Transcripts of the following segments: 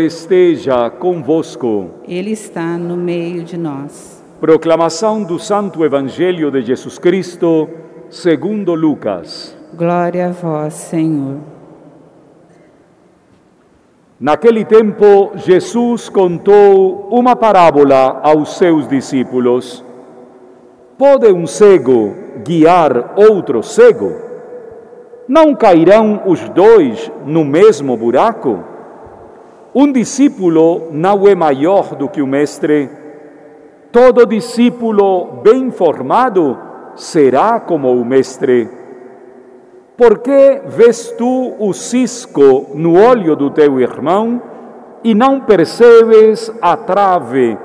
esteja convosco. Ele está no meio de nós. Proclamação do Santo Evangelho de Jesus Cristo, segundo Lucas. Glória a vós, Senhor. Naquele tempo, Jesus contou uma parábola aos seus discípulos. Pode um cego guiar outro cego? Não cairão os dois no mesmo buraco? Um discípulo não é maior do que o mestre. Todo discípulo bem formado será como o mestre. Por que vês tu o cisco no olho do teu irmão e não percebes a trave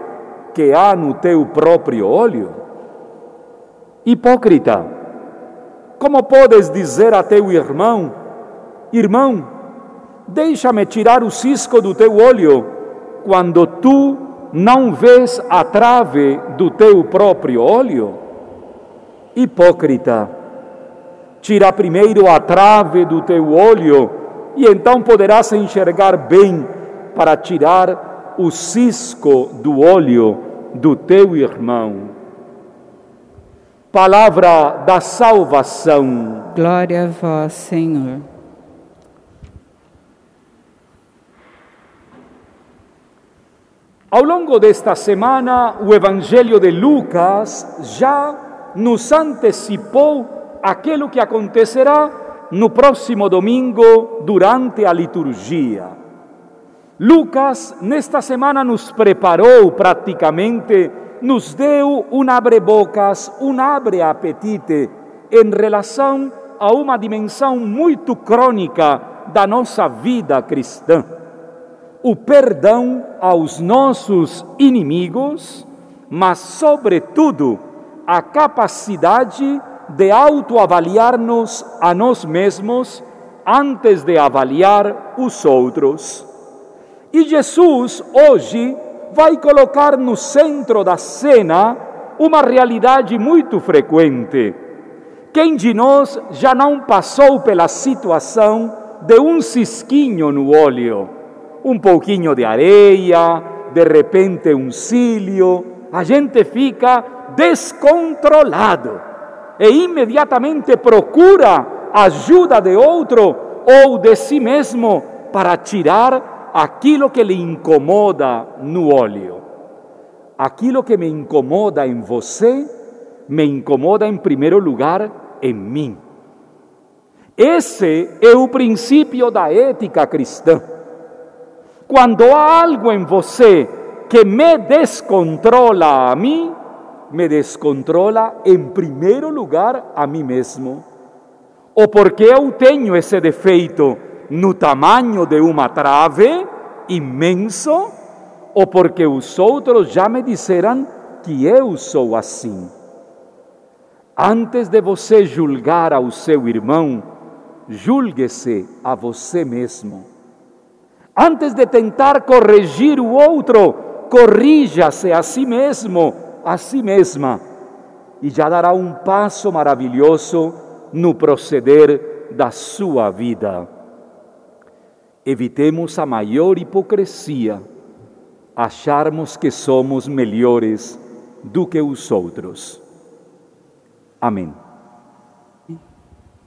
que há no teu próprio olho? Hipócrita, como podes dizer a teu irmão: Irmão, Deixa-me tirar o cisco do teu olho, quando tu não vês a trave do teu próprio olho? Hipócrita, tira primeiro a trave do teu olho, e então poderás enxergar bem para tirar o cisco do olho do teu irmão. Palavra da salvação. Glória a vós, Senhor. Ao longo desta semana, o Evangelho de Lucas já nos antecipou aquilo que acontecerá no próximo domingo durante a liturgia. Lucas, nesta semana, nos preparou praticamente, nos deu um abre-bocas, um abre-apetite em relação a uma dimensão muito crônica da nossa vida cristã o perdão aos nossos inimigos, mas, sobretudo, a capacidade de autoavaliar-nos a nós mesmos antes de avaliar os outros. E Jesus, hoje, vai colocar no centro da cena uma realidade muito frequente. Quem de nós já não passou pela situação de um cisquinho no olho? Um pouquinho de areia, de repente um cílio, a gente fica descontrolado e imediatamente procura ajuda de outro ou de si mesmo para tirar aquilo que lhe incomoda no olho. Aquilo que me incomoda em você, me incomoda em primeiro lugar em mim. Esse é o princípio da ética cristã. Quando há algo em você que me descontrola a mim, me descontrola em primeiro lugar a mim mesmo. Ou porque eu tenho esse defeito no tamanho de uma trave imenso, ou porque os outros já me disseram que eu sou assim. Antes de você julgar ao seu irmão, julgue-se a você mesmo. Antes de tentar corrigir o outro, corrija-se a si mesmo, a si mesma, e já dará um passo maravilhoso no proceder da sua vida. Evitemos a maior hipocrisia, acharmos que somos melhores do que os outros. Amém.